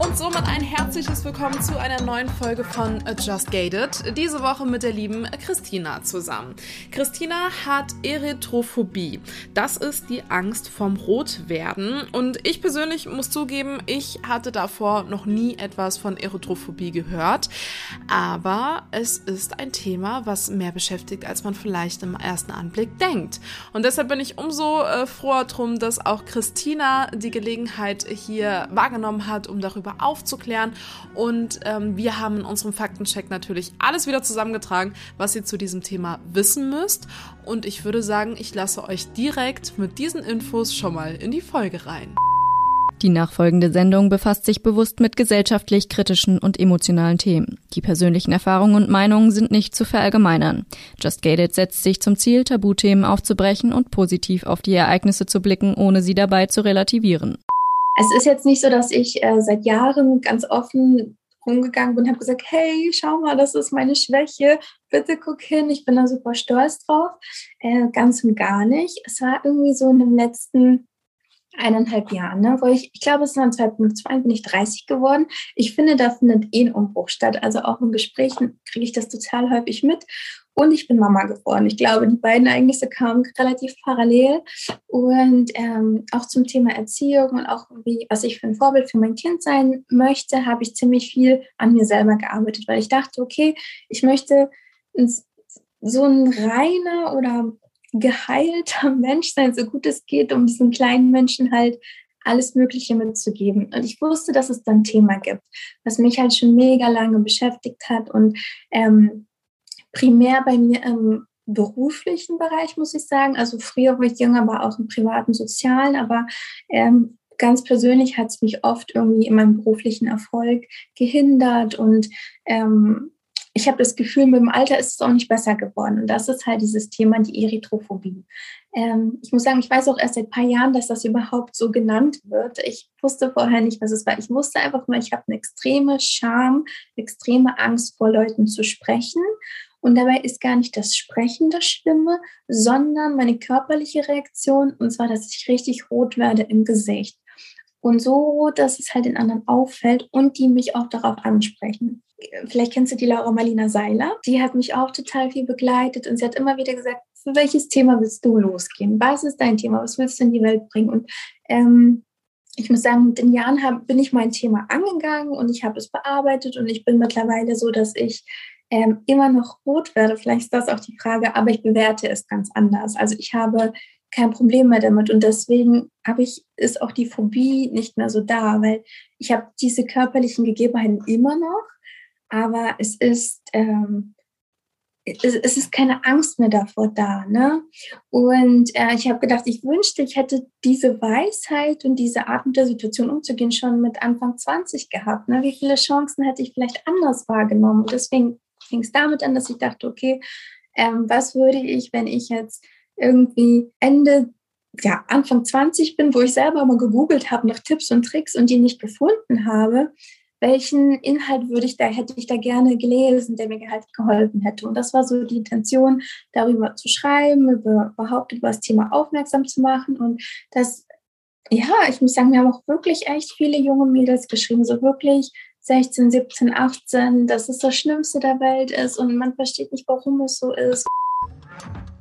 Und somit ein herzliches Willkommen zu einer neuen Folge von Just Gated. Diese Woche mit der lieben Christina zusammen. Christina hat Erythrophobie. Das ist die Angst vom Rotwerden. Und ich persönlich muss zugeben, ich hatte davor noch nie etwas von Erythrophobie gehört. Aber es ist ein Thema, was mehr beschäftigt, als man vielleicht im ersten Anblick denkt. Und deshalb bin ich umso äh, froher drum, dass auch Christina die Gelegenheit hier wahrgenommen hat, um darüber aufzuklären. Und ähm, wir haben in unserem Faktencheck natürlich alles wieder zusammengetragen, was ihr zu diesem Thema wissen müsst. Und ich würde sagen, ich lasse euch direkt mit diesen Infos schon mal in die Folge rein. Die nachfolgende Sendung befasst sich bewusst mit gesellschaftlich kritischen und emotionalen Themen. Die persönlichen Erfahrungen und Meinungen sind nicht zu verallgemeinern. Just Gated setzt sich zum Ziel, Tabuthemen aufzubrechen und positiv auf die Ereignisse zu blicken, ohne sie dabei zu relativieren. Es ist jetzt nicht so, dass ich äh, seit Jahren ganz offen rumgegangen bin und habe gesagt, hey, schau mal, das ist meine Schwäche, bitte guck hin, ich bin da super stolz drauf. Äh, ganz und gar nicht. Es war irgendwie so in den letzten eineinhalb Jahren, ne, wo ich, ich glaube, es waren 2002, bin ich 30 geworden. Ich finde, da findet eh ein Umbruch statt. Also auch in Gesprächen kriege ich das total häufig mit. Und ich bin Mama geworden. Ich glaube, die beiden Ereignisse kamen relativ parallel. Und ähm, auch zum Thema Erziehung und auch wie, was ich für ein Vorbild für mein Kind sein möchte, habe ich ziemlich viel an mir selber gearbeitet, weil ich dachte, okay, ich möchte so ein reiner oder geheilter Mensch sein, so gut es geht, um diesen kleinen Menschen halt alles Mögliche mitzugeben. Und ich wusste, dass es dann ein Thema gibt, was mich halt schon mega lange beschäftigt hat und ähm, primär bei mir im beruflichen Bereich, muss ich sagen. Also früher, wo ich jünger war, auch im privaten, sozialen, aber ähm, ganz persönlich hat es mich oft irgendwie in meinem beruflichen Erfolg gehindert und ähm, ich habe das Gefühl, mit dem Alter ist es auch nicht besser geworden. Und das ist halt dieses Thema, die Erythrophobie. Ähm, ich muss sagen, ich weiß auch erst seit ein paar Jahren, dass das überhaupt so genannt wird. Ich wusste vorher nicht, was es war. Ich wusste einfach nur, ich habe eine extreme Scham, extreme Angst vor Leuten zu sprechen. Und dabei ist gar nicht das Sprechen das Schlimme, sondern meine körperliche Reaktion, und zwar, dass ich richtig rot werde im Gesicht. Und so rot, dass es halt den anderen auffällt und die mich auch darauf ansprechen vielleicht kennst du die Laura Marlina Seiler. Die hat mich auch total viel begleitet und sie hat immer wieder gesagt, für welches Thema willst du losgehen? Was ist dein Thema? Was willst du in die Welt bringen? Und ähm, ich muss sagen, mit den Jahren hab, bin ich mein Thema angegangen und ich habe es bearbeitet und ich bin mittlerweile so, dass ich ähm, immer noch rot werde. Vielleicht ist das auch die Frage, aber ich bewerte es ganz anders. Also ich habe kein Problem mehr damit und deswegen habe ich ist auch die Phobie nicht mehr so da, weil ich habe diese körperlichen Gegebenheiten immer noch, aber es ist, ähm, es, ist keine Angst mehr davor da. Ne? Und äh, ich habe gedacht, ich wünschte, ich hätte diese Weisheit und diese Art mit der Situation umzugehen schon mit Anfang 20 gehabt. Ne? Wie viele Chancen hätte ich vielleicht anders wahrgenommen? Und deswegen fing es damit an, dass ich dachte, okay, ähm, was würde ich, wenn ich jetzt irgendwie Ende ja, Anfang 20 bin, wo ich selber mal gegoogelt habe nach Tipps und Tricks und die nicht gefunden habe, welchen Inhalt würde ich da, hätte ich da gerne gelesen, der mir halt geholfen hätte. Und das war so die Intention, darüber zu schreiben, über, überhaupt über das Thema aufmerksam zu machen. Und das, ja, ich muss sagen, wir haben auch wirklich echt viele junge Mädels geschrieben, so wirklich 16, 17, 18, dass es das Schlimmste der Welt ist und man versteht nicht, warum es so ist.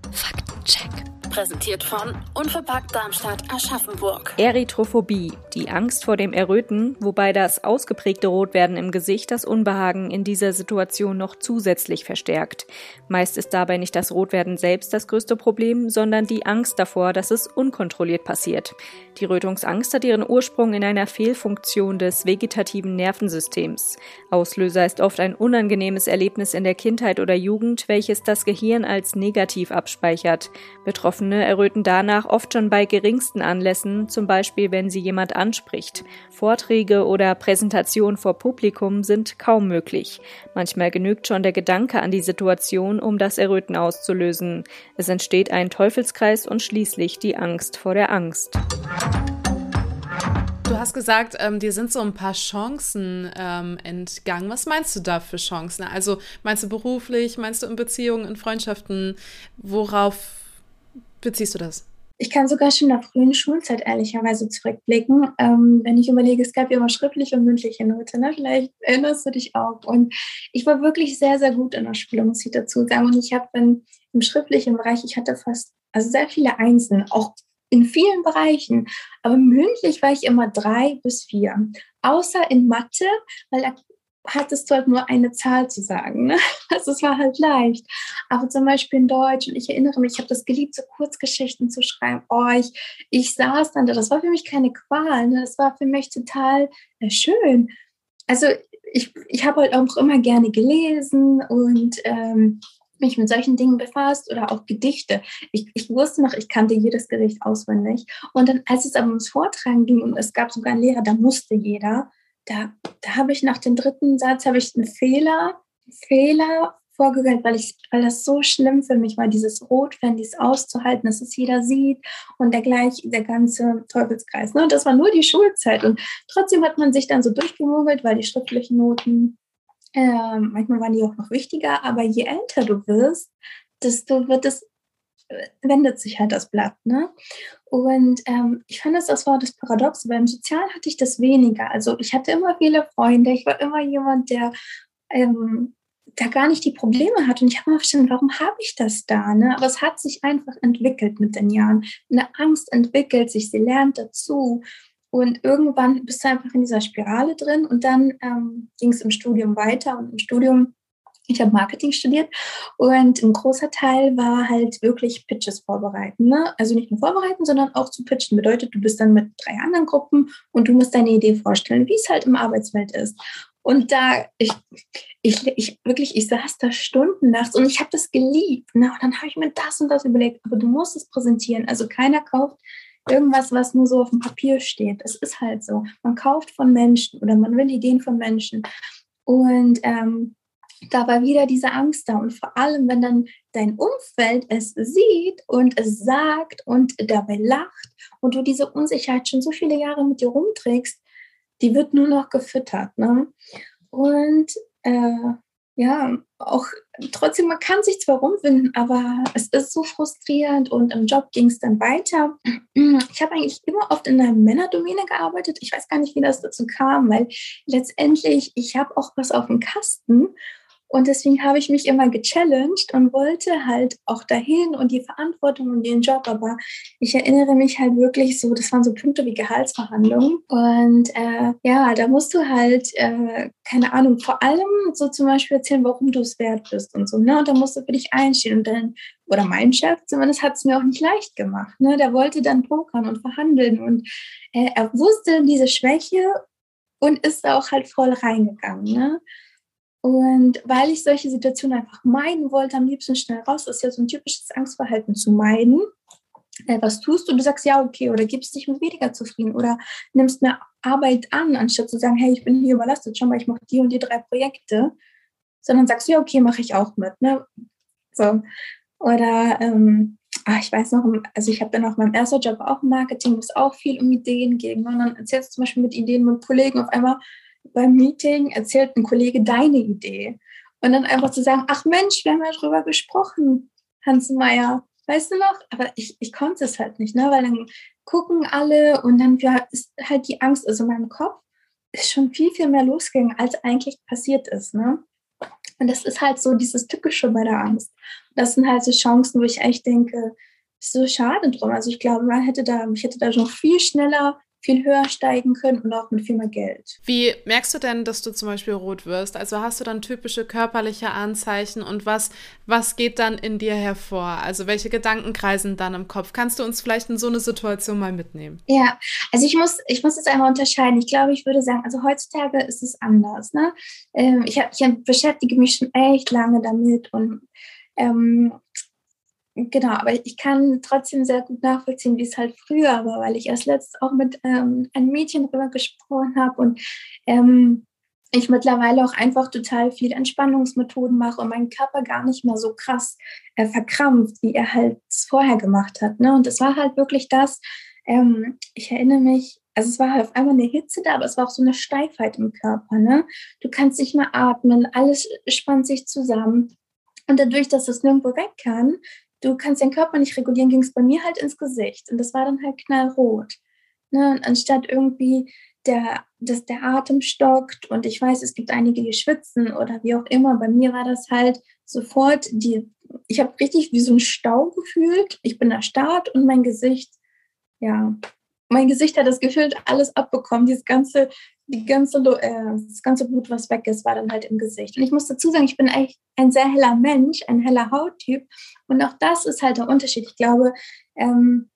Faktencheck Präsentiert von Unverpackt Darmstadt Aschaffenburg. Erythrophobie, die Angst vor dem Erröten, wobei das ausgeprägte Rotwerden im Gesicht das Unbehagen in dieser Situation noch zusätzlich verstärkt. Meist ist dabei nicht das Rotwerden selbst das größte Problem, sondern die Angst davor, dass es unkontrolliert passiert. Die Rötungsangst hat ihren Ursprung in einer Fehlfunktion des vegetativen Nervensystems. Auslöser ist oft ein unangenehmes Erlebnis in der Kindheit oder Jugend, welches das Gehirn als negativ abspeichert. Betroffene erröten danach oft schon bei geringsten Anlässen, zum Beispiel wenn sie jemand anspricht. Vorträge oder Präsentationen vor Publikum sind kaum möglich. Manchmal genügt schon der Gedanke an die Situation, um das Erröten auszulösen. Es entsteht ein Teufelskreis und schließlich die Angst vor der Angst. Du hast gesagt, ähm, dir sind so ein paar Chancen ähm, entgangen. Was meinst du da für Chancen? Also meinst du beruflich, meinst du in Beziehungen, in Freundschaften? Worauf beziehst du das? Ich kann sogar schon nach frühen Schulzeit ehrlicherweise zurückblicken. Ähm, wenn ich überlege, es gab ja immer schriftliche und mündliche Note, ne? vielleicht erinnerst du dich auch. Und ich war wirklich sehr, sehr gut in der Schule, muss ich dazu sagen. Und ich habe im schriftlichen Bereich, ich hatte fast, also sehr viele Einsen, auch in vielen Bereichen. Aber mündlich war ich immer drei bis vier. Außer in Mathe, weil da hattest du halt nur eine Zahl zu sagen. Ne? Also es war halt leicht. Aber zum Beispiel in Deutsch, und ich erinnere mich, ich habe das geliebt, so Kurzgeschichten zu schreiben. Oh, ich, ich saß dann da, das war für mich keine Qual, ne? das war für mich total äh, schön. Also ich, ich habe halt auch immer gerne gelesen und ähm, mich mit solchen Dingen befasst oder auch Gedichte. Ich, ich wusste noch, ich kannte jedes Gedicht auswendig. Und dann, als es aber ums Vortragen ging und es gab sogar einen Lehrer, da musste jeder, da, da habe ich nach dem dritten Satz habe ich einen Fehler, Fehler vorgegangen, weil ich, weil das so schlimm für mich war, dieses Rotfan, dieses auszuhalten, dass es jeder sieht und der gleich, der ganze Teufelskreis. Ne? Und das war nur die Schulzeit. Und trotzdem hat man sich dann so durchgemogelt, weil die schriftlichen Noten, äh, manchmal waren die auch noch wichtiger, aber je älter du wirst, desto wird es wendet sich halt das Blatt. Ne? Und ähm, ich fand das, das war das Paradox. Beim Sozialen hatte ich das weniger. Also ich hatte immer viele Freunde. Ich war immer jemand, der ähm, da gar nicht die Probleme hat. Und ich habe mir verstanden, warum habe ich das da? Ne? Aber es hat sich einfach entwickelt mit den Jahren. Eine Angst entwickelt sich, sie lernt dazu. Und irgendwann bist du einfach in dieser Spirale drin. Und dann ähm, ging es im Studium weiter. Und im Studium ich habe Marketing studiert und ein großer Teil war halt wirklich Pitches vorbereiten. Ne? Also nicht nur vorbereiten, sondern auch zu pitchen. Bedeutet, du bist dann mit drei anderen Gruppen und du musst deine Idee vorstellen, wie es halt im Arbeitsfeld ist. Und da, ich, ich, ich wirklich, ich saß da Stunden nachts und ich habe das geliebt. Ne? Und dann habe ich mir das und das überlegt, aber du musst es präsentieren. Also keiner kauft irgendwas, was nur so auf dem Papier steht. Es ist halt so. Man kauft von Menschen oder man will Ideen von Menschen. Und ähm, da war wieder diese Angst da. Und vor allem, wenn dann dein Umfeld es sieht und es sagt und dabei lacht und du diese Unsicherheit schon so viele Jahre mit dir rumträgst, die wird nur noch gefüttert. Ne? Und äh, ja, auch trotzdem, man kann sich zwar rumfinden, aber es ist so frustrierend und im Job ging es dann weiter. Ich habe eigentlich immer oft in einer Männerdomäne gearbeitet. Ich weiß gar nicht, wie das dazu kam, weil letztendlich, ich habe auch was auf dem Kasten und deswegen habe ich mich immer gechallenged und wollte halt auch dahin und die Verantwortung und den Job. Aber ich erinnere mich halt wirklich so, das waren so Punkte wie Gehaltsverhandlungen. Und äh, ja, da musst du halt, äh, keine Ahnung, vor allem so zum Beispiel erzählen, warum du es wert bist und so. Ne? Und da musst du für dich einstehen. Und dann, oder mein Chef zumindest hat es mir auch nicht leicht gemacht. Ne? Der wollte dann pokern und verhandeln. Und äh, er wusste diese Schwäche und ist da auch halt voll reingegangen. Ne? Und weil ich solche Situationen einfach meiden wollte, am liebsten schnell raus, das ist ja so ein typisches Angstverhalten zu meiden. Äh, was tust du? Du sagst ja, okay, oder gibst dich mit weniger zufrieden oder nimmst mehr Arbeit an, anstatt zu sagen, hey, ich bin hier überlastet, schon mal, ich mache die und die drei Projekte, sondern sagst du, ja, okay, mache ich auch mit. Ne? So. Oder ähm, ach, ich weiß noch, also ich habe dann auch meinem ersten Job auch Marketing, wo es auch viel um Ideen ging. Und dann erzählst du zum Beispiel mit Ideen mit Kollegen auf einmal, beim Meeting erzählt ein Kollege deine Idee. Und dann einfach zu sagen, ach Mensch, wir haben ja drüber gesprochen, Hans Meier, weißt du noch? Aber ich, ich konnte es halt nicht, ne? weil dann gucken alle und dann ist halt die Angst, also in meinem Kopf ist schon viel, viel mehr losgegangen, als eigentlich passiert ist. Ne? Und das ist halt so dieses Tückische bei der Angst. Das sind halt so Chancen, wo ich echt denke, so schade drum. Also ich glaube, man hätte da, ich hätte da noch viel schneller viel höher steigen können und auch mit viel mehr Geld. Wie merkst du denn, dass du zum Beispiel rot wirst? Also hast du dann typische körperliche Anzeichen und was, was geht dann in dir hervor? Also welche Gedanken kreisen dann im Kopf? Kannst du uns vielleicht in so eine Situation mal mitnehmen? Ja, also ich muss, ich muss jetzt einmal unterscheiden. Ich glaube, ich würde sagen, also heutzutage ist es anders. Ne? Ähm, ich, hab, ich beschäftige mich schon echt lange damit und ähm, genau, aber ich kann trotzdem sehr gut nachvollziehen, wie es halt früher war, weil ich erst letztens auch mit ähm, einem Mädchen darüber gesprochen habe und ähm, ich mittlerweile auch einfach total viel Entspannungsmethoden mache und mein Körper gar nicht mehr so krass äh, verkrampft, wie er halt vorher gemacht hat. Ne? Und das war halt wirklich das, ähm, ich erinnere mich, also es war halt auf einmal eine Hitze da, aber es war auch so eine Steifheit im Körper. Ne? Du kannst nicht mehr atmen, alles spannt sich zusammen. Und dadurch, dass es nirgendwo weg kann, du kannst deinen Körper nicht regulieren, ging es bei mir halt ins Gesicht. Und das war dann halt knallrot. Ne? Und anstatt irgendwie der, dass der Atem stockt und ich weiß, es gibt einige, die schwitzen oder wie auch immer, bei mir war das halt sofort, die, ich habe richtig wie so ein Stau gefühlt. Ich bin erstarrt und mein Gesicht, ja, mein Gesicht hat das Gefühl, alles abbekommen, dieses ganze die ganze, äh, das ganze Blut, was weg ist, war dann halt im Gesicht. Und ich muss dazu sagen, ich bin eigentlich ein sehr heller Mensch, ein heller Hauttyp. Und auch das ist halt der Unterschied. Ich glaube, ähm,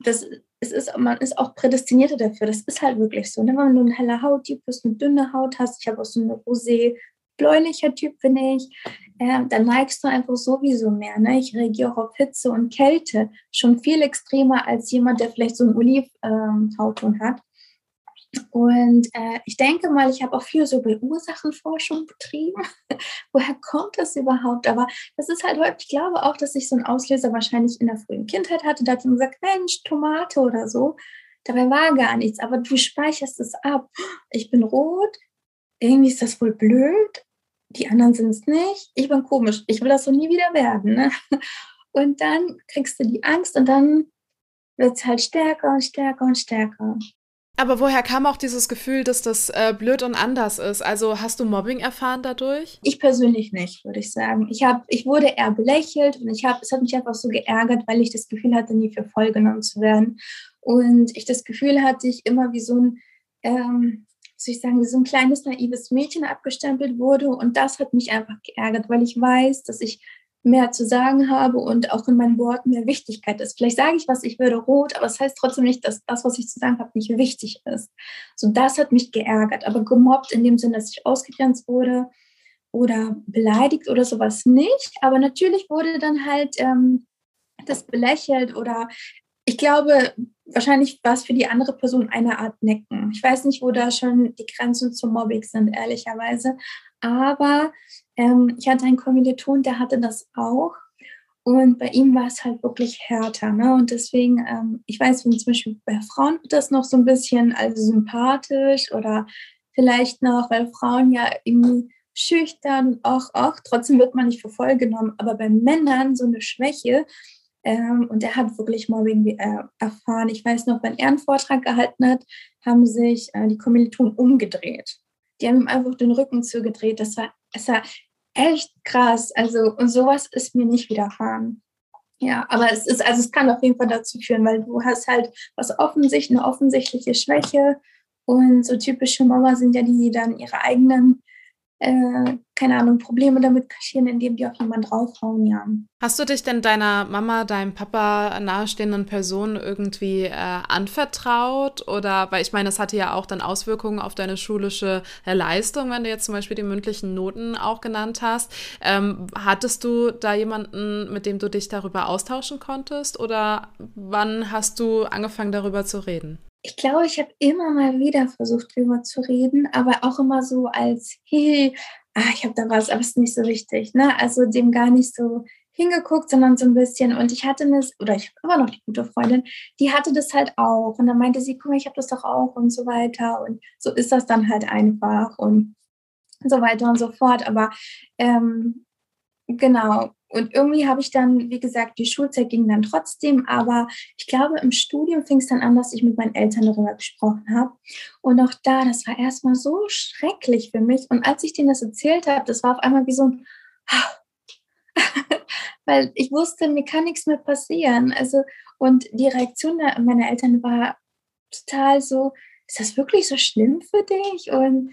das, es ist, man ist auch prädestinierter dafür. Das ist halt wirklich so. Ne? Wenn du ein heller Hauttyp bist, eine dünne Haut hast, ich habe auch so eine rosé bläulicher Typ bin ich, äh, dann neigst du einfach sowieso mehr. Ne? Ich reagiere auf Hitze und Kälte schon viel extremer als jemand, der vielleicht so einen Olivhautton ähm, hat. Und äh, ich denke mal, ich habe auch viel so über Ursachenforschung betrieben. Woher kommt das überhaupt? Aber das ist halt häufig, ich glaube auch, dass ich so einen Auslöser wahrscheinlich in der frühen Kindheit hatte. Da hat jemand gesagt, Mensch, Tomate oder so. Dabei war gar nichts, aber du speicherst es ab. Ich bin rot, irgendwie ist das wohl blöd. Die anderen sind es nicht. Ich bin komisch. Ich will das so nie wieder werden. Ne? Und dann kriegst du die Angst und dann wird es halt stärker und stärker und stärker. Aber woher kam auch dieses Gefühl, dass das äh, blöd und anders ist? Also hast du Mobbing erfahren dadurch? Ich persönlich nicht, würde ich sagen. Ich, hab, ich wurde eher belächelt und ich hab, es hat mich einfach so geärgert, weil ich das Gefühl hatte, nie für voll genommen zu werden. Und ich das Gefühl hatte, ich immer wie so ein, ähm, soll ich sagen, wie so ein kleines naives Mädchen abgestempelt wurde. Und das hat mich einfach geärgert, weil ich weiß, dass ich mehr zu sagen habe und auch in meinen Worten mehr Wichtigkeit ist. Vielleicht sage ich was, ich werde rot, aber es das heißt trotzdem nicht, dass das, was ich zu sagen habe, nicht wichtig ist. So, das hat mich geärgert, aber gemobbt in dem Sinne, dass ich ausgegrenzt wurde oder beleidigt oder sowas nicht. Aber natürlich wurde dann halt ähm, das belächelt oder ich glaube, wahrscheinlich war es für die andere Person eine Art Necken. Ich weiß nicht, wo da schon die Grenzen zum Mobbing sind, ehrlicherweise. Aber ähm, ich hatte einen Kommiliton, der hatte das auch. Und bei ihm war es halt wirklich härter. Ne? Und deswegen, ähm, ich weiß, wenn zum Beispiel bei Frauen wird das noch so ein bisschen also sympathisch oder vielleicht noch, weil Frauen ja irgendwie schüchtern auch, auch, trotzdem wird man nicht für voll genommen. Aber bei Männern so eine Schwäche, ähm, und er hat wirklich Mobbing äh, erfahren. Ich weiß noch, wenn er einen Vortrag gehalten hat, haben sich äh, die Kommilitonen umgedreht. Die haben ihm einfach den Rücken zugedreht. Das war, es war echt krass. Also, und sowas ist mir nicht widerfahren. Ja, aber es ist, also es kann auf jeden Fall dazu führen, weil du hast halt was offensichtlich, eine offensichtliche Schwäche. Und so typische Mama sind ja die, die dann ihre eigenen äh, keine Ahnung, Probleme damit kaschieren, indem die auf jemanden draufhauen, ja. Hast du dich denn deiner Mama, deinem Papa nahestehenden Personen irgendwie äh, anvertraut? Oder, weil ich meine, das hatte ja auch dann Auswirkungen auf deine schulische äh, Leistung, wenn du jetzt zum Beispiel die mündlichen Noten auch genannt hast. Ähm, hattest du da jemanden, mit dem du dich darüber austauschen konntest? Oder wann hast du angefangen, darüber zu reden? Ich glaube, ich habe immer mal wieder versucht, drüber zu reden, aber auch immer so als, hey, ah, ich habe da was, aber es ist nicht so wichtig. Ne? Also dem gar nicht so hingeguckt, sondern so ein bisschen. Und ich hatte das, oder ich habe immer noch die gute Freundin, die hatte das halt auch. Und dann meinte sie, guck mal, ich habe das doch auch und so weiter. Und so ist das dann halt einfach und so weiter und so fort. Aber ähm, genau, und irgendwie habe ich dann, wie gesagt, die Schulzeit ging dann trotzdem, aber ich glaube, im Studium fing es dann an, dass ich mit meinen Eltern darüber gesprochen habe. Und auch da, das war erstmal so schrecklich für mich. Und als ich denen das erzählt habe, das war auf einmal wie so ein, weil ich wusste, mir kann nichts mehr passieren. Also, und die Reaktion meiner Eltern war total so, ist das wirklich so schlimm für dich? Und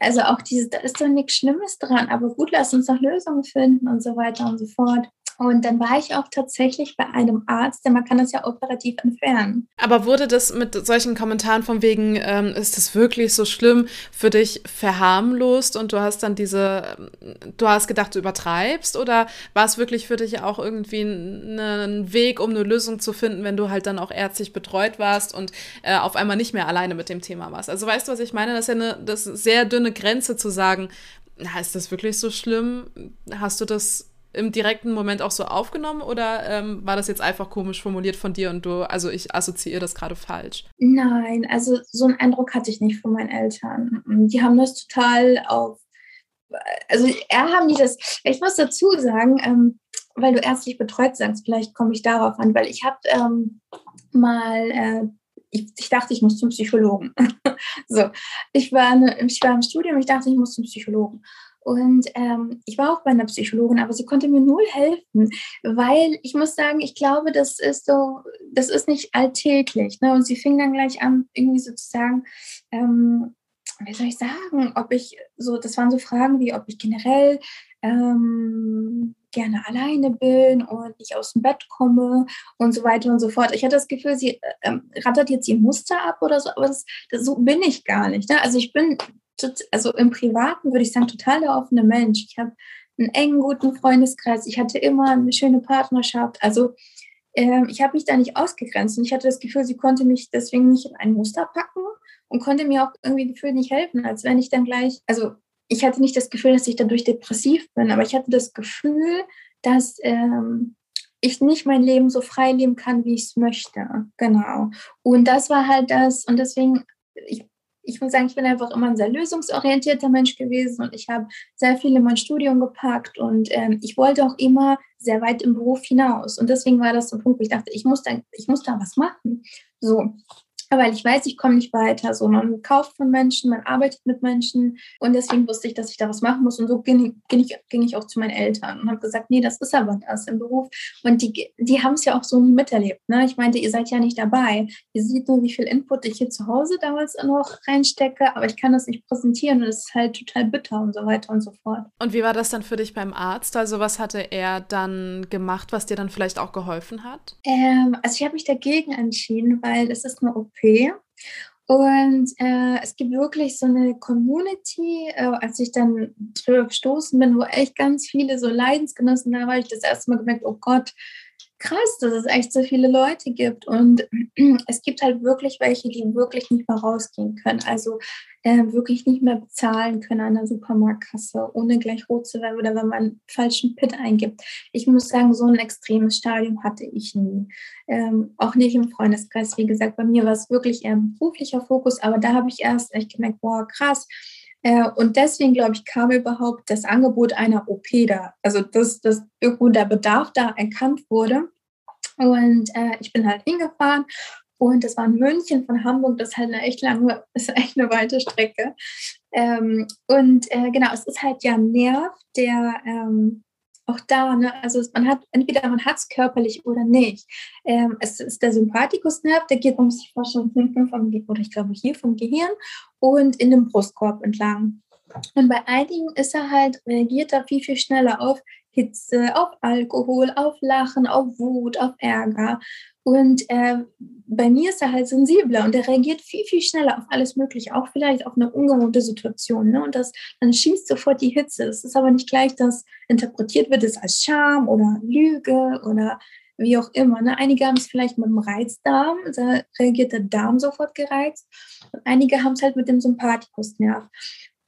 also auch dieses, da ist doch nichts Schlimmes dran, aber gut, lass uns noch Lösungen finden und so weiter und so fort. Und dann war ich auch tatsächlich bei einem Arzt, denn man kann das ja operativ entfernen. Aber wurde das mit solchen Kommentaren von wegen, ähm, ist das wirklich so schlimm für dich verharmlost und du hast dann diese, ähm, du hast gedacht, du übertreibst oder war es wirklich für dich auch irgendwie ein, Weg, um eine Lösung zu finden, wenn du halt dann auch ärztlich betreut warst und äh, auf einmal nicht mehr alleine mit dem Thema warst? Also weißt du, was ich meine? Das ist ja eine das ist sehr dünne Grenze zu sagen, na, ist das wirklich so schlimm? Hast du das im direkten Moment auch so aufgenommen oder ähm, war das jetzt einfach komisch formuliert von dir und du, also ich assoziiere das gerade falsch? Nein, also so einen Eindruck hatte ich nicht von meinen Eltern. Die haben das total auf, also er haben die das, ich muss dazu sagen, ähm, weil du ärztlich betreut sagst, vielleicht komme ich darauf an, weil ich habe ähm, mal, äh, ich, ich, dachte, ich muss zum Psychologen. so, ich war, eine, ich war im Studium, ich dachte, ich muss zum Psychologen. Und ähm, ich war auch bei einer Psychologin, aber sie konnte mir null helfen, weil ich muss sagen, ich glaube, das ist so, das ist nicht alltäglich. Ne? Und sie fing dann gleich an, irgendwie sozusagen, ähm, wie soll ich sagen, ob ich so, das waren so Fragen wie, ob ich generell ähm, gerne alleine bin und nicht aus dem Bett komme und so weiter und so fort. Ich hatte das Gefühl, sie ähm, rattert jetzt ihr Muster ab oder so, aber das, das, so bin ich gar nicht. Ne? Also ich bin also im Privaten würde ich sagen, total der offene Mensch. Ich habe einen engen, guten Freundeskreis. Ich hatte immer eine schöne Partnerschaft. Also äh, ich habe mich da nicht ausgegrenzt und ich hatte das Gefühl, sie konnte mich deswegen nicht in ein Muster packen und konnte mir auch irgendwie gefühlt nicht helfen, als wenn ich dann gleich, also ich hatte nicht das Gefühl, dass ich dadurch depressiv bin, aber ich hatte das Gefühl, dass ähm, ich nicht mein Leben so frei leben kann, wie ich es möchte. Genau. Und das war halt das. Und deswegen, ich ich muss sagen, ich bin einfach immer ein sehr lösungsorientierter Mensch gewesen und ich habe sehr viel in mein Studium gepackt und ähm, ich wollte auch immer sehr weit im Beruf hinaus. Und deswegen war das so ein Punkt, wo ich dachte, ich muss da, ich muss da was machen. So weil ich weiß, ich komme nicht weiter. So, man kauft von Menschen, man arbeitet mit Menschen und deswegen wusste ich, dass ich da was machen muss. Und so ging, ging, ich, ging ich auch zu meinen Eltern und habe gesagt, nee, das ist aber das im Beruf. Und die, die haben es ja auch so nie miterlebt. Ne? Ich meinte, ihr seid ja nicht dabei. Ihr seht nur, wie viel Input ich hier zu Hause damals noch reinstecke, aber ich kann das nicht präsentieren und es ist halt total bitter und so weiter und so fort. Und wie war das dann für dich beim Arzt? Also was hatte er dann gemacht, was dir dann vielleicht auch geholfen hat? Ähm, also ich habe mich dagegen entschieden, weil es ist eine OP und äh, es gibt wirklich so eine Community, äh, als ich dann gestoßen bin, wo echt ganz viele so Leidensgenossen da war, ich das erste Mal gemerkt, oh Gott, krass, dass es echt so viele Leute gibt. Und es gibt halt wirklich welche, die wirklich nicht mehr rausgehen können. Also äh, wirklich nicht mehr bezahlen können an der Supermarktkasse, ohne gleich rot zu werden oder wenn man einen falschen Pit eingibt. Ich muss sagen, so ein extremes Stadium hatte ich nie. Ähm, auch nicht im Freundeskreis. Wie gesagt, bei mir war es wirklich eher ein beruflicher Fokus, aber da habe ich erst echt gemerkt, boah, krass. Äh, und deswegen, glaube ich, kam überhaupt das Angebot einer OP da. Also, dass, dass irgendwo der Bedarf da erkannt wurde. Und äh, ich bin halt hingefahren und das war in München von Hamburg, das ist halt eine echt lange, ist echt eine weite Strecke. Ähm, und äh, genau, es ist halt ja ein Nerv, der ähm, auch da, ne, also man hat, entweder man hat es körperlich oder nicht. Ähm, es ist der Sympathikusnerv, der geht, muss sich vorstellen, hinten vom, oder ich glaube hier vom Gehirn und in den Brustkorb entlang. Und bei einigen ist er halt, reagiert er viel, viel schneller auf Hitze, auf Alkohol, auf Lachen, auf Wut, auf Ärger. Und äh, bei mir ist er halt sensibler und er reagiert viel, viel schneller auf alles Mögliche, auch vielleicht auf eine ungewohnte Situation. Ne? Und das, dann schießt sofort die Hitze. Es ist aber nicht gleich, dass interpretiert wird es als Scham oder Lüge oder wie auch immer. Ne? Einige haben es vielleicht mit dem Reizdarm, da reagiert der Darm sofort gereizt. Und einige haben es halt mit dem Sympathikusnerv.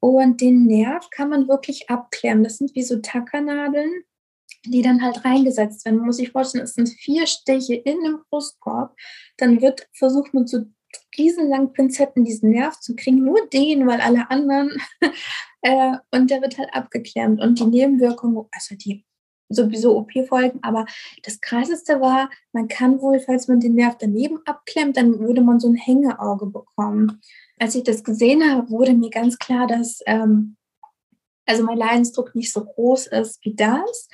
Und den Nerv kann man wirklich abklären. Das sind wie so Tackernadeln die dann halt reingesetzt werden. Man muss sich vorstellen, es sind vier Stiche in dem Brustkorb. Dann wird versucht mit so riesenlangen Pinzetten diesen Nerv zu kriegen, nur den, weil alle anderen. äh, und der wird halt abgeklemmt. Und die Nebenwirkungen, also die sowieso OP-Folgen, aber das Krasseste war, man kann wohl, falls man den Nerv daneben abklemmt, dann würde man so ein Hängeauge bekommen. Als ich das gesehen habe, wurde mir ganz klar, dass ähm, also mein Leidensdruck nicht so groß ist wie das.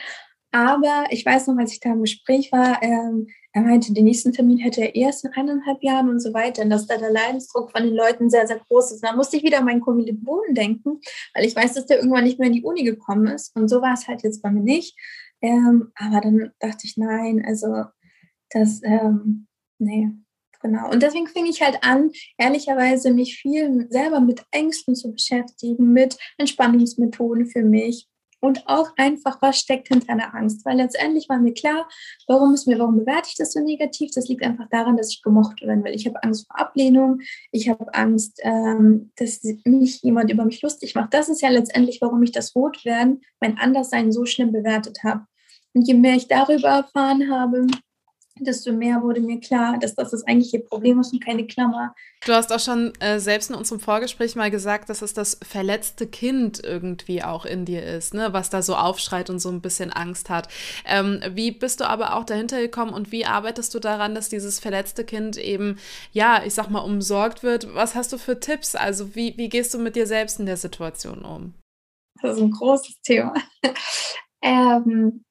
Aber ich weiß noch, als ich da im Gespräch war, ähm, er meinte, den nächsten Termin hätte er erst in eineinhalb Jahren und so weiter. Und dass da der Leidensdruck von den Leuten sehr, sehr groß ist. Und da musste ich wieder an meinen Kommilitonen denken, weil ich weiß, dass der irgendwann nicht mehr in die Uni gekommen ist. Und so war es halt jetzt bei mir nicht. Ähm, aber dann dachte ich, nein, also das, ähm, nee, genau. Und deswegen fing ich halt an, ehrlicherweise mich viel selber mit Ängsten zu beschäftigen, mit Entspannungsmethoden für mich und auch einfach, was steckt hinter der Angst. Weil letztendlich war mir klar, warum ist mir, warum bewerte ich das so negativ? Das liegt einfach daran, dass ich gemocht werden will. Ich habe Angst vor Ablehnung, ich habe Angst, ähm, dass mich jemand über mich lustig macht. Das ist ja letztendlich, warum ich das Rotwerden, mein Anderssein so schlimm bewertet habe. Und je mehr ich darüber erfahren habe, desto mehr wurde mir klar, dass das das eigentliche Problem ist und keine Klammer. Du hast auch schon äh, selbst in unserem Vorgespräch mal gesagt, dass es das verletzte Kind irgendwie auch in dir ist, ne? was da so aufschreit und so ein bisschen Angst hat. Ähm, wie bist du aber auch dahinter gekommen und wie arbeitest du daran, dass dieses verletzte Kind eben, ja, ich sag mal, umsorgt wird? Was hast du für Tipps? Also wie, wie gehst du mit dir selbst in der Situation um? Das ist ein großes Thema. ähm,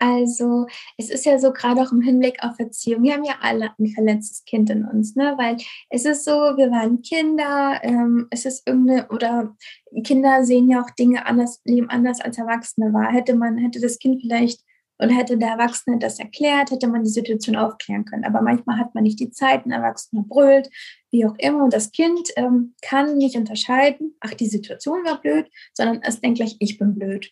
also es ist ja so gerade auch im Hinblick auf Erziehung, wir haben ja alle ein verletztes Kind in uns, ne? Weil es ist so, wir waren Kinder, ähm, es ist irgendeine, oder Kinder sehen ja auch Dinge anders, leben anders als Erwachsene war. Hätte man, hätte das Kind vielleicht oder hätte der Erwachsene das erklärt, hätte man die Situation aufklären können. Aber manchmal hat man nicht die Zeit, ein Erwachsener brüllt, wie auch immer. Und das Kind ähm, kann nicht unterscheiden, ach, die Situation war blöd, sondern es denkt gleich, ich bin blöd.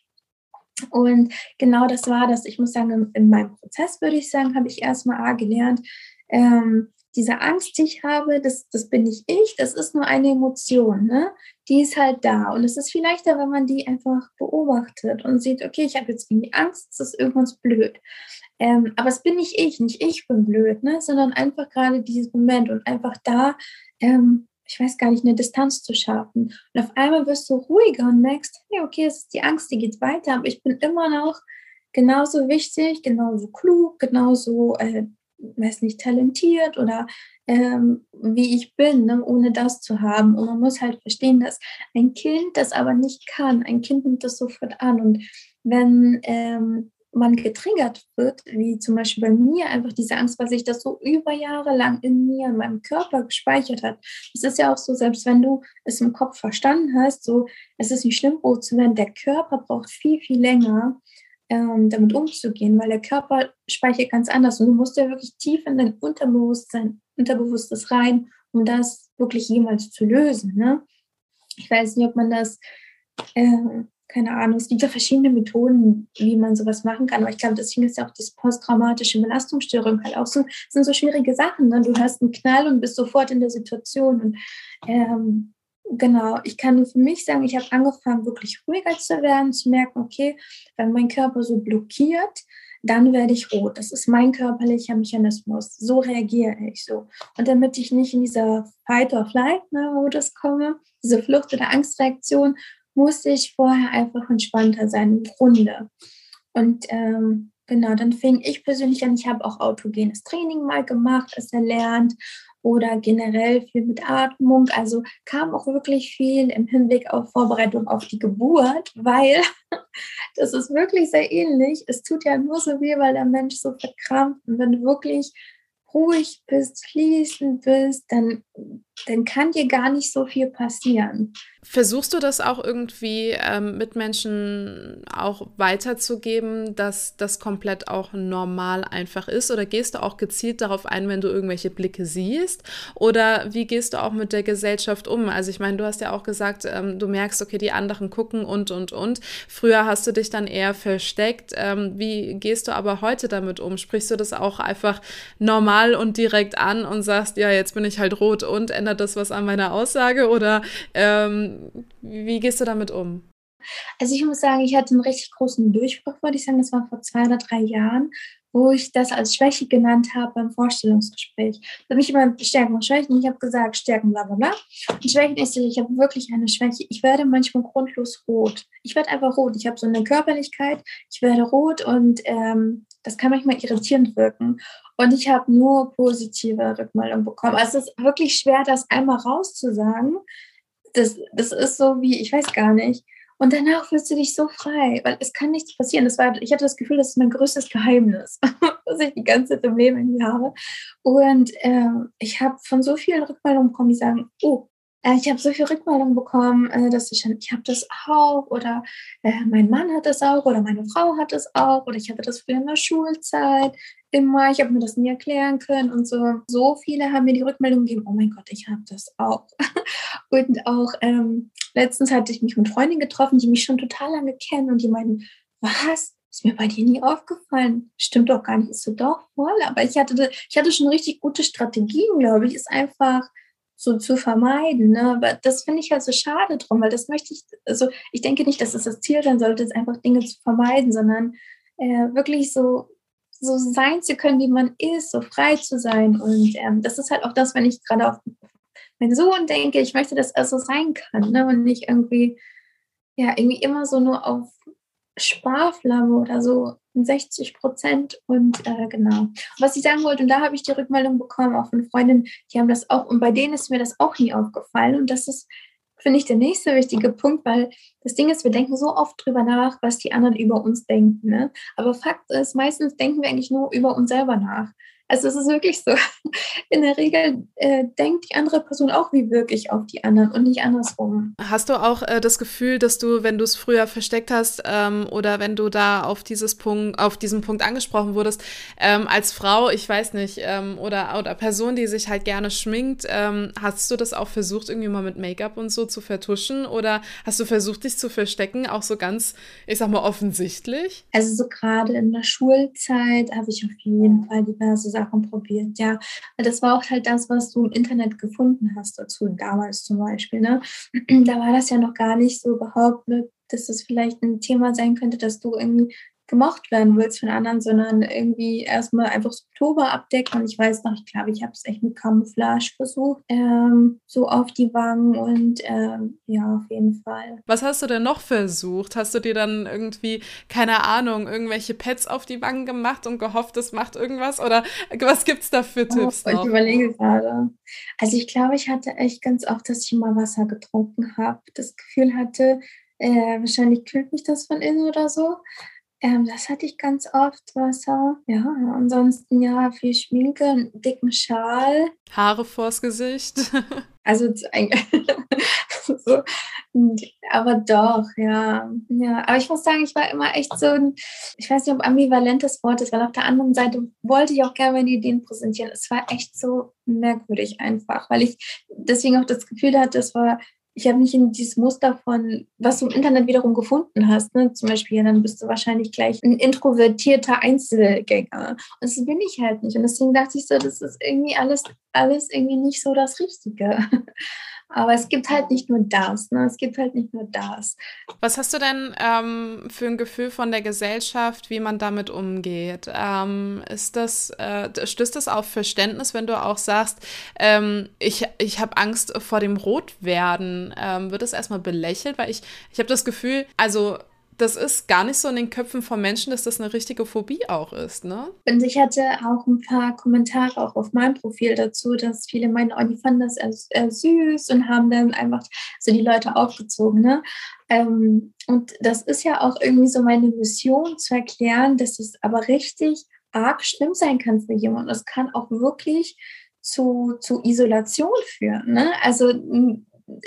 Und genau das war das. Ich muss sagen, in meinem Prozess würde ich sagen, habe ich erstmal A gelernt, ähm, diese Angst, die ich habe, das, das bin nicht ich, das ist nur eine Emotion, ne? die ist halt da. Und es ist viel leichter, wenn man die einfach beobachtet und sieht, okay, ich habe jetzt irgendwie Angst, es ist irgendwas blöd. Ähm, aber es bin nicht ich, nicht ich bin blöd, ne? sondern einfach gerade dieses Moment und einfach da ähm, ich weiß gar nicht, eine Distanz zu schaffen. Und auf einmal wirst du ruhiger und merkst, hey, okay, es ist die Angst, die geht weiter, aber ich bin immer noch genauso wichtig, genauso klug, genauso, äh, weiß nicht, talentiert oder ähm, wie ich bin, ne, ohne das zu haben. Und man muss halt verstehen, dass ein Kind das aber nicht kann. Ein Kind nimmt das sofort an. Und wenn ähm, man getriggert wird, wie zum Beispiel bei mir, einfach diese Angst, weil sich das so über Jahre lang in mir, in meinem Körper gespeichert hat. Es ist ja auch so, selbst wenn du es im Kopf verstanden hast, so, es ist nicht schlimm, rot zu werden, der Körper braucht viel, viel länger, ähm, damit umzugehen, weil der Körper speichert ganz anders und du musst ja wirklich tief in dein Unterbewusstsein, Unterbewusstes rein, um das wirklich jemals zu lösen. Ne? Ich weiß nicht, ob man das äh, keine Ahnung, es gibt ja verschiedene Methoden, wie man sowas machen kann. Aber ich glaube, deswegen ist ja auch das posttraumatische Belastungsstörung halt auch so, sind so schwierige Sachen. Ne? Du hörst einen Knall und bist sofort in der Situation. Und ähm, genau, ich kann für mich sagen, ich habe angefangen, wirklich ruhiger zu werden, zu merken, okay, wenn mein Körper so blockiert, dann werde ich rot. Das ist mein körperlicher Mechanismus. So reagiere ich so. Und damit ich nicht in dieser Fight-or-Flight-Modus komme, diese Flucht- oder Angstreaktion, musste ich vorher einfach entspannter sein, im Grunde. Und ähm, genau, dann fing ich persönlich an, ich habe auch autogenes Training mal gemacht, es erlernt oder generell viel mit Atmung. Also kam auch wirklich viel im Hinblick auf Vorbereitung auf die Geburt, weil das ist wirklich sehr ähnlich. Es tut ja nur so weh, weil der Mensch so verkrampft. Und wenn du wirklich ruhig bist, fließend bist, dann, dann kann dir gar nicht so viel passieren. Versuchst du das auch irgendwie ähm, mit Menschen auch weiterzugeben, dass das komplett auch normal einfach ist? Oder gehst du auch gezielt darauf ein, wenn du irgendwelche Blicke siehst? Oder wie gehst du auch mit der Gesellschaft um? Also ich meine, du hast ja auch gesagt, ähm, du merkst, okay, die anderen gucken und, und, und. Früher hast du dich dann eher versteckt. Ähm, wie gehst du aber heute damit um? Sprichst du das auch einfach normal und direkt an und sagst, ja, jetzt bin ich halt rot und ändert das was an meiner Aussage? Oder ähm, wie gehst du damit um? Also ich muss sagen, ich hatte einen richtig großen Durchbruch, würde ich sagen. Das war vor zwei oder drei Jahren, wo ich das als Schwäche genannt habe beim Vorstellungsgespräch. Da habe ich immer Stärken und Schwächen. Ich habe gesagt, Stärken, bla bla bla. Und Schwächen ist, ich habe wirklich eine Schwäche. Ich werde manchmal grundlos rot. Ich werde einfach rot. Ich habe so eine Körperlichkeit. Ich werde rot und ähm, das kann manchmal irritierend wirken. Und ich habe nur positive Rückmeldungen bekommen. Also es ist wirklich schwer, das einmal rauszusagen das, das ist so wie, ich weiß gar nicht. Und danach fühlst du dich so frei, weil es kann nichts passieren. Das war, ich hatte das Gefühl, das ist mein größtes Geheimnis, was ich die ganze Zeit im Leben irgendwie habe. Und äh, ich habe von so vielen Rückmeldungen bekommen, die sagen, oh, ich habe so viele Rückmeldungen bekommen, äh, dass ich, ich habe das auch oder äh, mein Mann hat das auch oder meine Frau hat das auch oder ich hatte das früher in der Schulzeit immer, ich habe mir das nie erklären können und so. So viele haben mir die Rückmeldung gegeben, oh mein Gott, ich habe das auch. und auch ähm, letztens hatte ich mich mit Freundinnen getroffen, die mich schon total lange kennen und die meinen, was? Ist mir bei dir nie aufgefallen. Stimmt doch gar nicht, ist so doch voll. Aber ich hatte, ich hatte schon richtig gute Strategien, glaube ich. Ist einfach, so zu vermeiden. Ne? Aber das finde ich halt so schade drum, weil das möchte ich, also ich denke nicht, dass es das Ziel sein sollte, es einfach Dinge zu vermeiden, sondern äh, wirklich so, so sein zu können, wie man ist, so frei zu sein. Und ähm, das ist halt auch das, wenn ich gerade auf meinen Sohn denke, ich möchte, dass er so sein kann ne? und nicht irgendwie, ja, irgendwie immer so nur auf Sparflamme oder so 60 Prozent und äh, genau. Was ich sagen wollte, und da habe ich die Rückmeldung bekommen, auch von Freundinnen, die haben das auch, und bei denen ist mir das auch nie aufgefallen. Und das ist, finde ich, der nächste wichtige Punkt, weil das Ding ist, wir denken so oft drüber nach, was die anderen über uns denken. Ne? Aber Fakt ist, meistens denken wir eigentlich nur über uns selber nach. Also es ist wirklich so. In der Regel äh, denkt die andere Person auch wie wirklich auf die anderen und nicht andersrum. Hast du auch äh, das Gefühl, dass du, wenn du es früher versteckt hast ähm, oder wenn du da auf dieses Punkt, auf diesen Punkt angesprochen wurdest, ähm, als Frau, ich weiß nicht, ähm, oder, oder Person, die sich halt gerne schminkt, ähm, hast du das auch versucht, irgendwie mal mit Make-up und so zu vertuschen? Oder hast du versucht, dich zu verstecken, auch so ganz, ich sag mal, offensichtlich? Also so gerade in der Schulzeit habe ich auf jeden Fall diverse Sachen probiert, ja. Das war auch halt das, was du im Internet gefunden hast dazu, damals zum Beispiel. Ne? Da war das ja noch gar nicht so überhaupt, ne, dass das vielleicht ein Thema sein könnte, dass du irgendwie gemocht werden willst von anderen, sondern irgendwie erstmal einfach Oktober abdecken. Und ich weiß noch, ich glaube, ich habe es echt mit Camouflage versucht, ähm, so auf die Wangen und ähm, ja, auf jeden Fall. Was hast du denn noch versucht? Hast du dir dann irgendwie, keine Ahnung, irgendwelche Pads auf die Wangen gemacht und gehofft, das macht irgendwas? Oder was gibt es da für oh, Tipps? Oh, ich überlege gerade. Also ich glaube, ich hatte echt ganz oft, dass ich mal Wasser getrunken habe. Das Gefühl hatte, äh, wahrscheinlich kühlt mich das von innen oder so. Ähm, das hatte ich ganz oft, Wasser. Ja, ansonsten ja, viel Schminke, einen dicken Schal. Haare vors Gesicht. also so, aber doch, ja. ja. Aber ich muss sagen, ich war immer echt so ein, ich weiß nicht, ob ambivalentes Wort ist, weil auf der anderen Seite wollte ich auch gerne meine Ideen präsentieren. Es war echt so merkwürdig einfach, weil ich deswegen auch das Gefühl hatte, es war ich habe nicht in dieses Muster von, was du im Internet wiederum gefunden hast. Ne? Zum Beispiel, dann bist du wahrscheinlich gleich ein introvertierter Einzelgänger. Und das bin ich halt nicht. Und deswegen dachte ich so, das ist irgendwie alles, alles irgendwie nicht so das Richtige. Aber es gibt halt nicht nur das, ne? Es gibt halt nicht nur das. Was hast du denn ähm, für ein Gefühl von der Gesellschaft, wie man damit umgeht? Ähm, ist das, äh, stößt das auf Verständnis, wenn du auch sagst, ähm, ich, ich habe Angst vor dem Rotwerden? Ähm, wird das erstmal belächelt? Weil ich, ich habe das Gefühl, also das ist gar nicht so in den Köpfen von Menschen, dass das eine richtige Phobie auch ist, ne? Und ich hatte auch ein paar Kommentare auch auf meinem Profil dazu, dass viele meinen, oh, die fanden das eher, süß und haben dann einfach so die Leute aufgezogen, ne? Ähm, und das ist ja auch irgendwie so meine Mission zu erklären, dass es aber richtig arg schlimm sein kann für jemanden. Das kann auch wirklich zu, zu Isolation führen. Ne? Also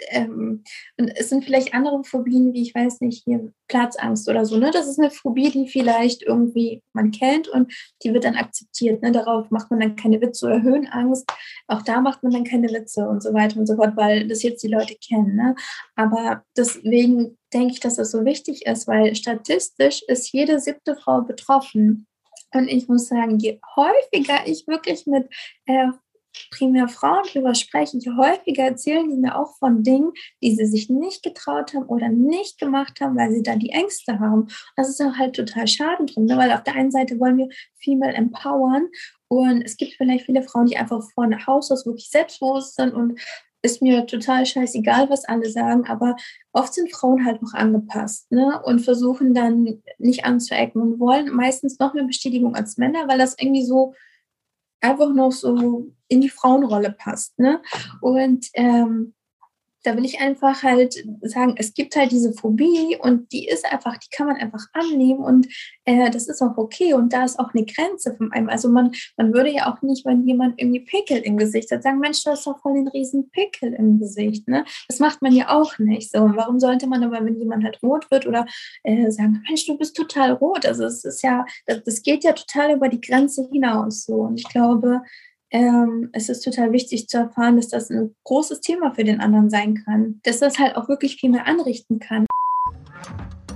ähm, und es sind vielleicht andere Phobien, wie ich weiß nicht, hier Platzangst oder so. Ne? Das ist eine Phobie, die vielleicht irgendwie man kennt und die wird dann akzeptiert. Ne? Darauf macht man dann keine Witze oder Höhenangst. Auch da macht man dann keine Witze und so weiter und so fort, weil das jetzt die Leute kennen. Ne? Aber deswegen denke ich, dass das so wichtig ist, weil statistisch ist jede siebte Frau betroffen. Und ich muss sagen, je häufiger ich wirklich mit äh, primär Frauen darüber sprechen, je häufiger erzählen die mir auch von Dingen, die sie sich nicht getraut haben oder nicht gemacht haben, weil sie da die Ängste haben. Das ist auch halt total schade drin, ne? weil auf der einen Seite wollen wir Female empowern und es gibt vielleicht viele Frauen, die einfach von Haus aus wirklich selbstbewusst sind und ist mir total scheißegal, was alle sagen, aber oft sind Frauen halt noch angepasst ne? und versuchen dann nicht anzuecken und wollen meistens noch mehr Bestätigung als Männer, weil das irgendwie so einfach noch so in die Frauenrolle passt. Ne? Und ähm, da will ich einfach halt sagen, es gibt halt diese Phobie und die ist einfach, die kann man einfach annehmen und äh, das ist auch okay und da ist auch eine Grenze von einem. Also man, man würde ja auch nicht, wenn jemand irgendwie Pickel im Gesicht hat, sagen, Mensch, du hast doch voll den riesen Pickel im Gesicht. Ne? Das macht man ja auch nicht. So, warum sollte man aber, wenn jemand halt rot wird oder äh, sagen, Mensch, du bist total rot. Also es ist ja, das, das geht ja total über die Grenze hinaus. So. Und ich glaube, ähm, es ist total wichtig zu erfahren, dass das ein großes Thema für den anderen sein kann. Dass das halt auch wirklich viel mehr anrichten kann.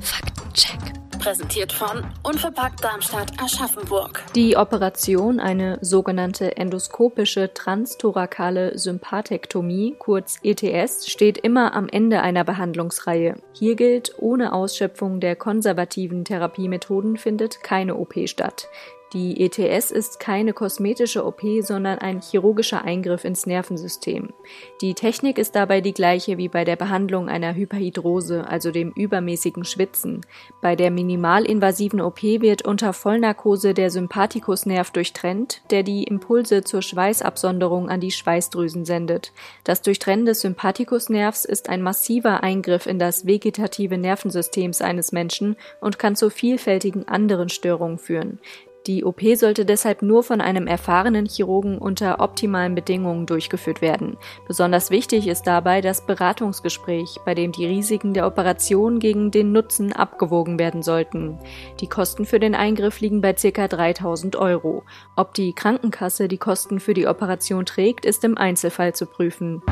Faktencheck. Präsentiert von Unverpackt Darmstadt Aschaffenburg. Die Operation, eine sogenannte endoskopische transtorakale Sympathektomie, kurz ETS, steht immer am Ende einer Behandlungsreihe. Hier gilt, ohne Ausschöpfung der konservativen Therapiemethoden findet keine OP statt. Die ETS ist keine kosmetische OP, sondern ein chirurgischer Eingriff ins Nervensystem. Die Technik ist dabei die gleiche wie bei der Behandlung einer Hyperhidrose, also dem übermäßigen Schwitzen. Bei der minimalinvasiven OP wird unter Vollnarkose der Sympathikusnerv durchtrennt, der die Impulse zur Schweißabsonderung an die Schweißdrüsen sendet. Das Durchtrennen des Sympathikusnervs ist ein massiver Eingriff in das vegetative Nervensystems eines Menschen und kann zu vielfältigen anderen Störungen führen. Die OP sollte deshalb nur von einem erfahrenen Chirurgen unter optimalen Bedingungen durchgeführt werden. Besonders wichtig ist dabei das Beratungsgespräch, bei dem die Risiken der Operation gegen den Nutzen abgewogen werden sollten. Die Kosten für den Eingriff liegen bei ca. 3000 Euro. Ob die Krankenkasse die Kosten für die Operation trägt, ist im Einzelfall zu prüfen.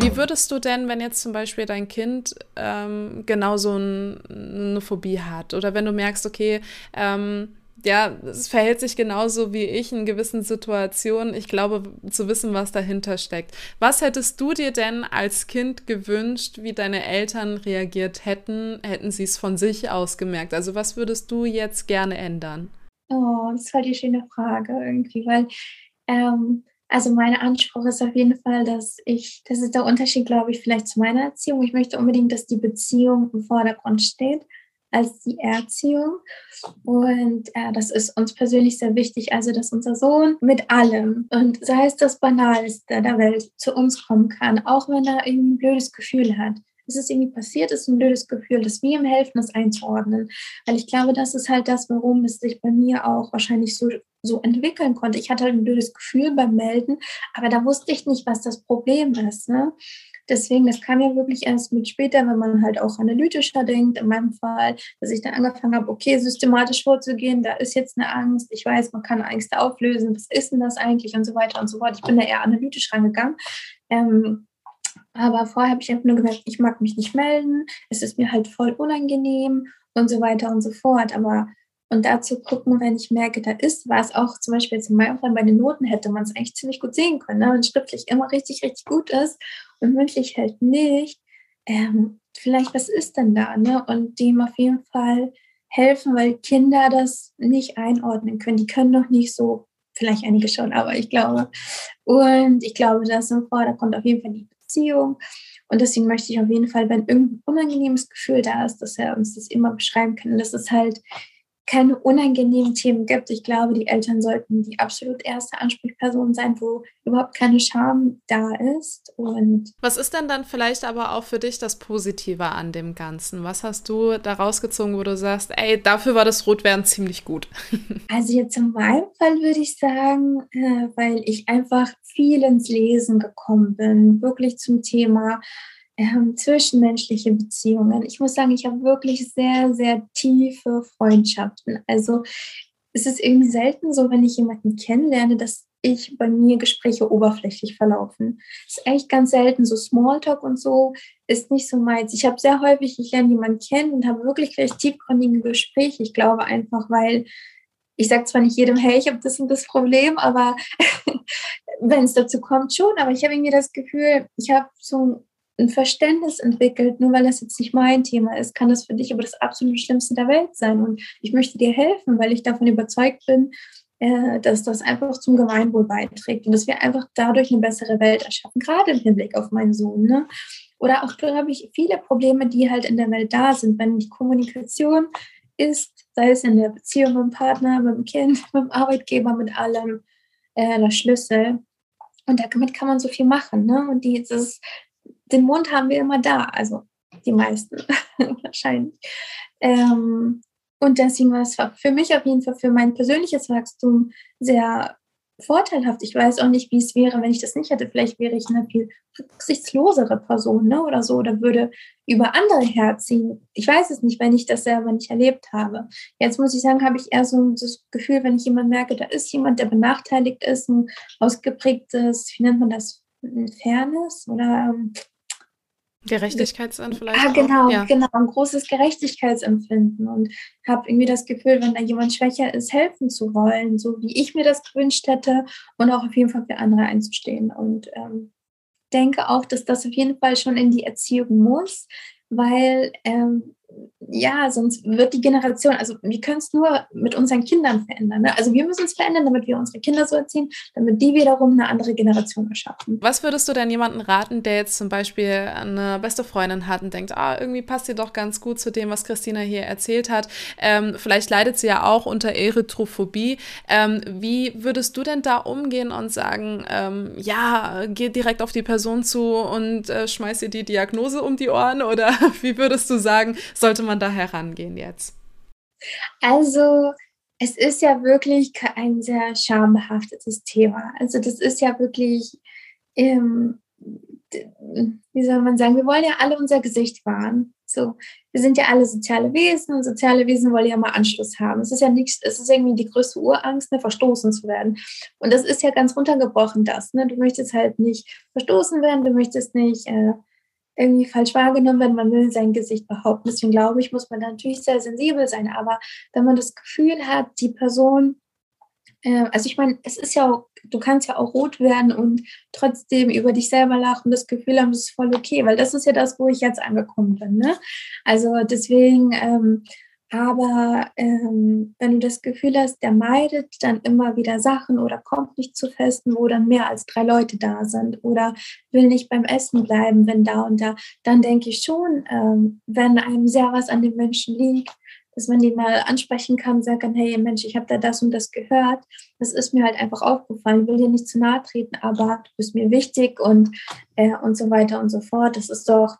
Wie würdest du denn, wenn jetzt zum Beispiel dein Kind ähm, genau so ein, eine Phobie hat oder wenn du merkst, okay, ähm, ja, es verhält sich genauso wie ich in gewissen Situationen. Ich glaube, zu wissen, was dahinter steckt. Was hättest du dir denn als Kind gewünscht, wie deine Eltern reagiert hätten, hätten sie es von sich aus gemerkt? Also was würdest du jetzt gerne ändern? Oh, das war die schöne Frage irgendwie, weil ähm, also mein Anspruch ist auf jeden Fall, dass ich, das ist der Unterschied, glaube ich, vielleicht zu meiner Erziehung. Ich möchte unbedingt, dass die Beziehung im Vordergrund steht als die Erziehung. Und äh, das ist uns persönlich sehr wichtig, also dass unser Sohn mit allem und sei es das Banalste der Welt zu uns kommen kann, auch wenn er irgendwie ein blödes Gefühl hat. Es irgendwie passiert, ist ein blödes Gefühl, dass wir ihm helfen, das einzuordnen. Weil ich glaube, das ist halt das, warum es sich bei mir auch wahrscheinlich so so entwickeln konnte. Ich hatte halt ein blödes Gefühl beim Melden, aber da wusste ich nicht, was das Problem ist. Ne? Deswegen, das kam ja wirklich erst mit später, wenn man halt auch analytischer denkt, in meinem Fall, dass ich dann angefangen habe, okay, systematisch vorzugehen, da ist jetzt eine Angst, ich weiß, man kann Ängste auflösen, was ist denn das eigentlich und so weiter und so fort. Ich bin da eher analytisch rangegangen. Ähm, aber vorher habe ich einfach nur gemerkt, ich mag mich nicht melden, es ist mir halt voll unangenehm und so weiter und so fort. Aber und dazu gucken, wenn ich merke, da ist was, auch zum Beispiel meinem Fall bei den Noten hätte man es eigentlich ziemlich gut sehen können, ne? wenn schriftlich immer richtig, richtig gut ist und mündlich halt nicht. Ähm, vielleicht, was ist denn da? Ne? Und dem auf jeden Fall helfen, weil Kinder das nicht einordnen können. Die können noch nicht so, vielleicht einige schon, aber ich glaube. Und ich glaube, dass im Vordergrund auf jeden Fall die Beziehung. Und deswegen möchte ich auf jeden Fall, wenn irgendein unangenehmes Gefühl da ist, dass er uns das immer beschreiben kann. Das ist halt keine unangenehmen Themen gibt. Ich glaube, die Eltern sollten die absolut erste Ansprechperson sein, wo überhaupt keine Scham da ist. Und was ist denn dann vielleicht aber auch für dich das Positive an dem Ganzen? Was hast du da rausgezogen, wo du sagst, ey, dafür war das Rotwerden ziemlich gut? also jetzt in meinem Fall würde ich sagen, äh, weil ich einfach viel ins Lesen gekommen bin, wirklich zum Thema ähm, zwischenmenschliche Beziehungen. Ich muss sagen, ich habe wirklich sehr, sehr tiefe Freundschaften. Also es ist irgendwie selten so, wenn ich jemanden kennenlerne, dass ich bei mir Gespräche oberflächlich verlaufen. Es ist echt ganz selten. So Smalltalk und so ist nicht so meins. Ich habe sehr häufig, ich lerne jemanden kennen und habe wirklich gleich tiefgründige Gespräche. Ich glaube einfach, weil ich sage zwar nicht jedem, hey, ich habe das und das Problem, aber wenn es dazu kommt, schon. Aber ich habe irgendwie das Gefühl, ich habe so ein Verständnis entwickelt, nur weil das jetzt nicht mein Thema ist, kann das für dich aber das absolut Schlimmste der Welt sein. Und ich möchte dir helfen, weil ich davon überzeugt bin, äh, dass das einfach zum Gemeinwohl beiträgt und dass wir einfach dadurch eine bessere Welt erschaffen, gerade im Hinblick auf meinen Sohn. Ne? Oder auch, glaube ich, viele Probleme, die halt in der Welt da sind, wenn die Kommunikation ist, sei es in der Beziehung mit dem Partner, mit dem Kind, mit dem Arbeitgeber, mit allem, äh, der Schlüssel Und damit kann man so viel machen. Ne? Und dieses, den Mund haben wir immer da, also die meisten wahrscheinlich. Ähm, und deswegen war es für mich auf jeden Fall für mein persönliches Wachstum sehr vorteilhaft. Ich weiß auch nicht, wie es wäre, wenn ich das nicht hätte. Vielleicht wäre ich eine viel rücksichtslosere Person ne, oder so oder würde über andere herziehen. Ich weiß es nicht, wenn ich das selber nicht erlebt habe. Jetzt muss ich sagen, habe ich eher so das Gefühl, wenn ich jemand merke, da ist jemand, der benachteiligt ist, ein ausgeprägtes, wie nennt man das, Fairness oder Gerechtigkeitssinn vielleicht. Ah, genau, ja. genau, ein großes Gerechtigkeitsempfinden und habe irgendwie das Gefühl, wenn da jemand schwächer ist, helfen zu wollen, so wie ich mir das gewünscht hätte und auch auf jeden Fall für andere einzustehen. Und ähm, denke auch, dass das auf jeden Fall schon in die Erziehung muss, weil ähm, ja, sonst wird die Generation, also wir können es nur mit unseren Kindern verändern. Ne? Also wir müssen es verändern, damit wir unsere Kinder so erziehen, damit die wiederum eine andere Generation erschaffen. Was würdest du denn jemandem raten, der jetzt zum Beispiel eine beste Freundin hat und denkt, ah, irgendwie passt sie doch ganz gut zu dem, was Christina hier erzählt hat. Ähm, vielleicht leidet sie ja auch unter Erythrophobie. Ähm, wie würdest du denn da umgehen und sagen, ähm, ja, geh direkt auf die Person zu und äh, schmeiß ihr die Diagnose um die Ohren? Oder wie würdest du sagen, sollte man da herangehen jetzt? Also, es ist ja wirklich ein sehr schambehaftetes Thema. Also, das ist ja wirklich, ähm, wie soll man sagen, wir wollen ja alle unser Gesicht wahren. So, wir sind ja alle soziale Wesen und soziale Wesen wollen ja mal Anschluss haben. Es ist ja nichts, es ist irgendwie die größte Urangst, ne, verstoßen zu werden. Und das ist ja ganz runtergebrochen, das. Ne? Du möchtest halt nicht verstoßen werden, du möchtest nicht äh, irgendwie falsch wahrgenommen werden. Man will sein Gesicht behaupten. Deswegen glaube ich, muss man natürlich sehr sensibel sein. Aber wenn man das Gefühl hat, die Person, äh, also ich meine, es ist ja du kannst ja auch rot werden und trotzdem über dich selber lachen, das Gefühl haben, das ist voll okay, weil das ist ja das, wo ich jetzt angekommen bin. Ne? Also deswegen, ähm, aber ähm, wenn du das Gefühl hast, der meidet dann immer wieder Sachen oder kommt nicht zu Festen, wo dann mehr als drei Leute da sind oder will nicht beim Essen bleiben, wenn da und da, dann denke ich schon, ähm, wenn einem sehr was an den Menschen liegt, dass man die mal ansprechen kann, sagen, hey Mensch, ich habe da das und das gehört. Das ist mir halt einfach aufgefallen. Will dir nicht zu nahe treten, aber du bist mir wichtig und, äh, und so weiter und so fort. Das ist doch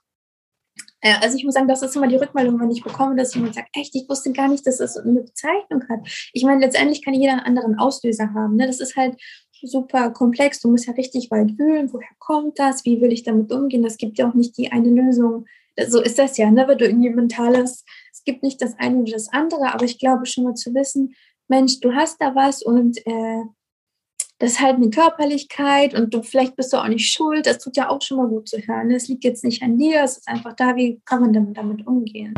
also ich muss sagen, das ist immer die Rückmeldung, wenn ich bekomme, dass jemand sagt, echt, ich wusste gar nicht, dass es eine Bezeichnung hat. Ich meine, letztendlich kann jeder einen anderen Auslöser haben. Ne? Das ist halt super komplex. Du musst ja richtig weit wühlen, woher kommt das, wie will ich damit umgehen. Das gibt ja auch nicht die eine Lösung. So ist das ja, ne? wenn du irgendwie mentales, es gibt nicht das eine oder das andere, aber ich glaube schon mal zu wissen, Mensch, du hast da was und äh, das ist halt eine Körperlichkeit und du vielleicht bist du auch nicht schuld. Das tut ja auch schon mal gut zu hören. Es liegt jetzt nicht an dir, es ist einfach da, wie kann man damit, damit umgehen.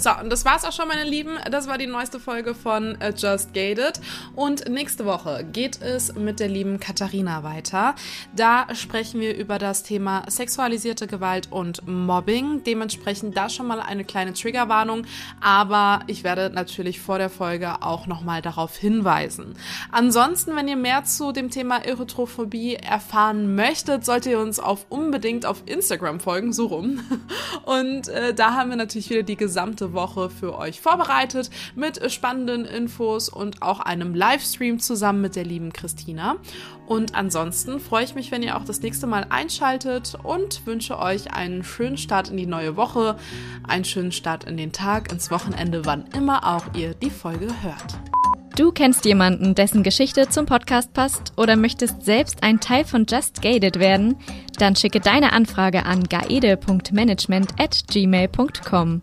So, und das war's auch schon, meine Lieben. Das war die neueste Folge von uh, Just Gated. Und nächste Woche geht es mit der lieben Katharina weiter. Da sprechen wir über das Thema sexualisierte Gewalt und Mobbing. Dementsprechend da schon mal eine kleine Triggerwarnung. Aber ich werde natürlich vor der Folge auch nochmal darauf hinweisen. Ansonsten, wenn ihr mehr zu dem Thema Erythrophobie erfahren möchtet, solltet ihr uns auf unbedingt auf Instagram folgen, so rum. Und äh, da haben wir natürlich wieder die gesamte Woche für euch vorbereitet mit spannenden Infos und auch einem Livestream zusammen mit der lieben Christina. Und ansonsten freue ich mich, wenn ihr auch das nächste Mal einschaltet und wünsche euch einen schönen Start in die neue Woche, einen schönen Start in den Tag, ins Wochenende, wann immer auch ihr die Folge hört. Du kennst jemanden, dessen Geschichte zum Podcast passt oder möchtest selbst ein Teil von Just Gated werden? Dann schicke deine Anfrage an gaede.management at gmail.com.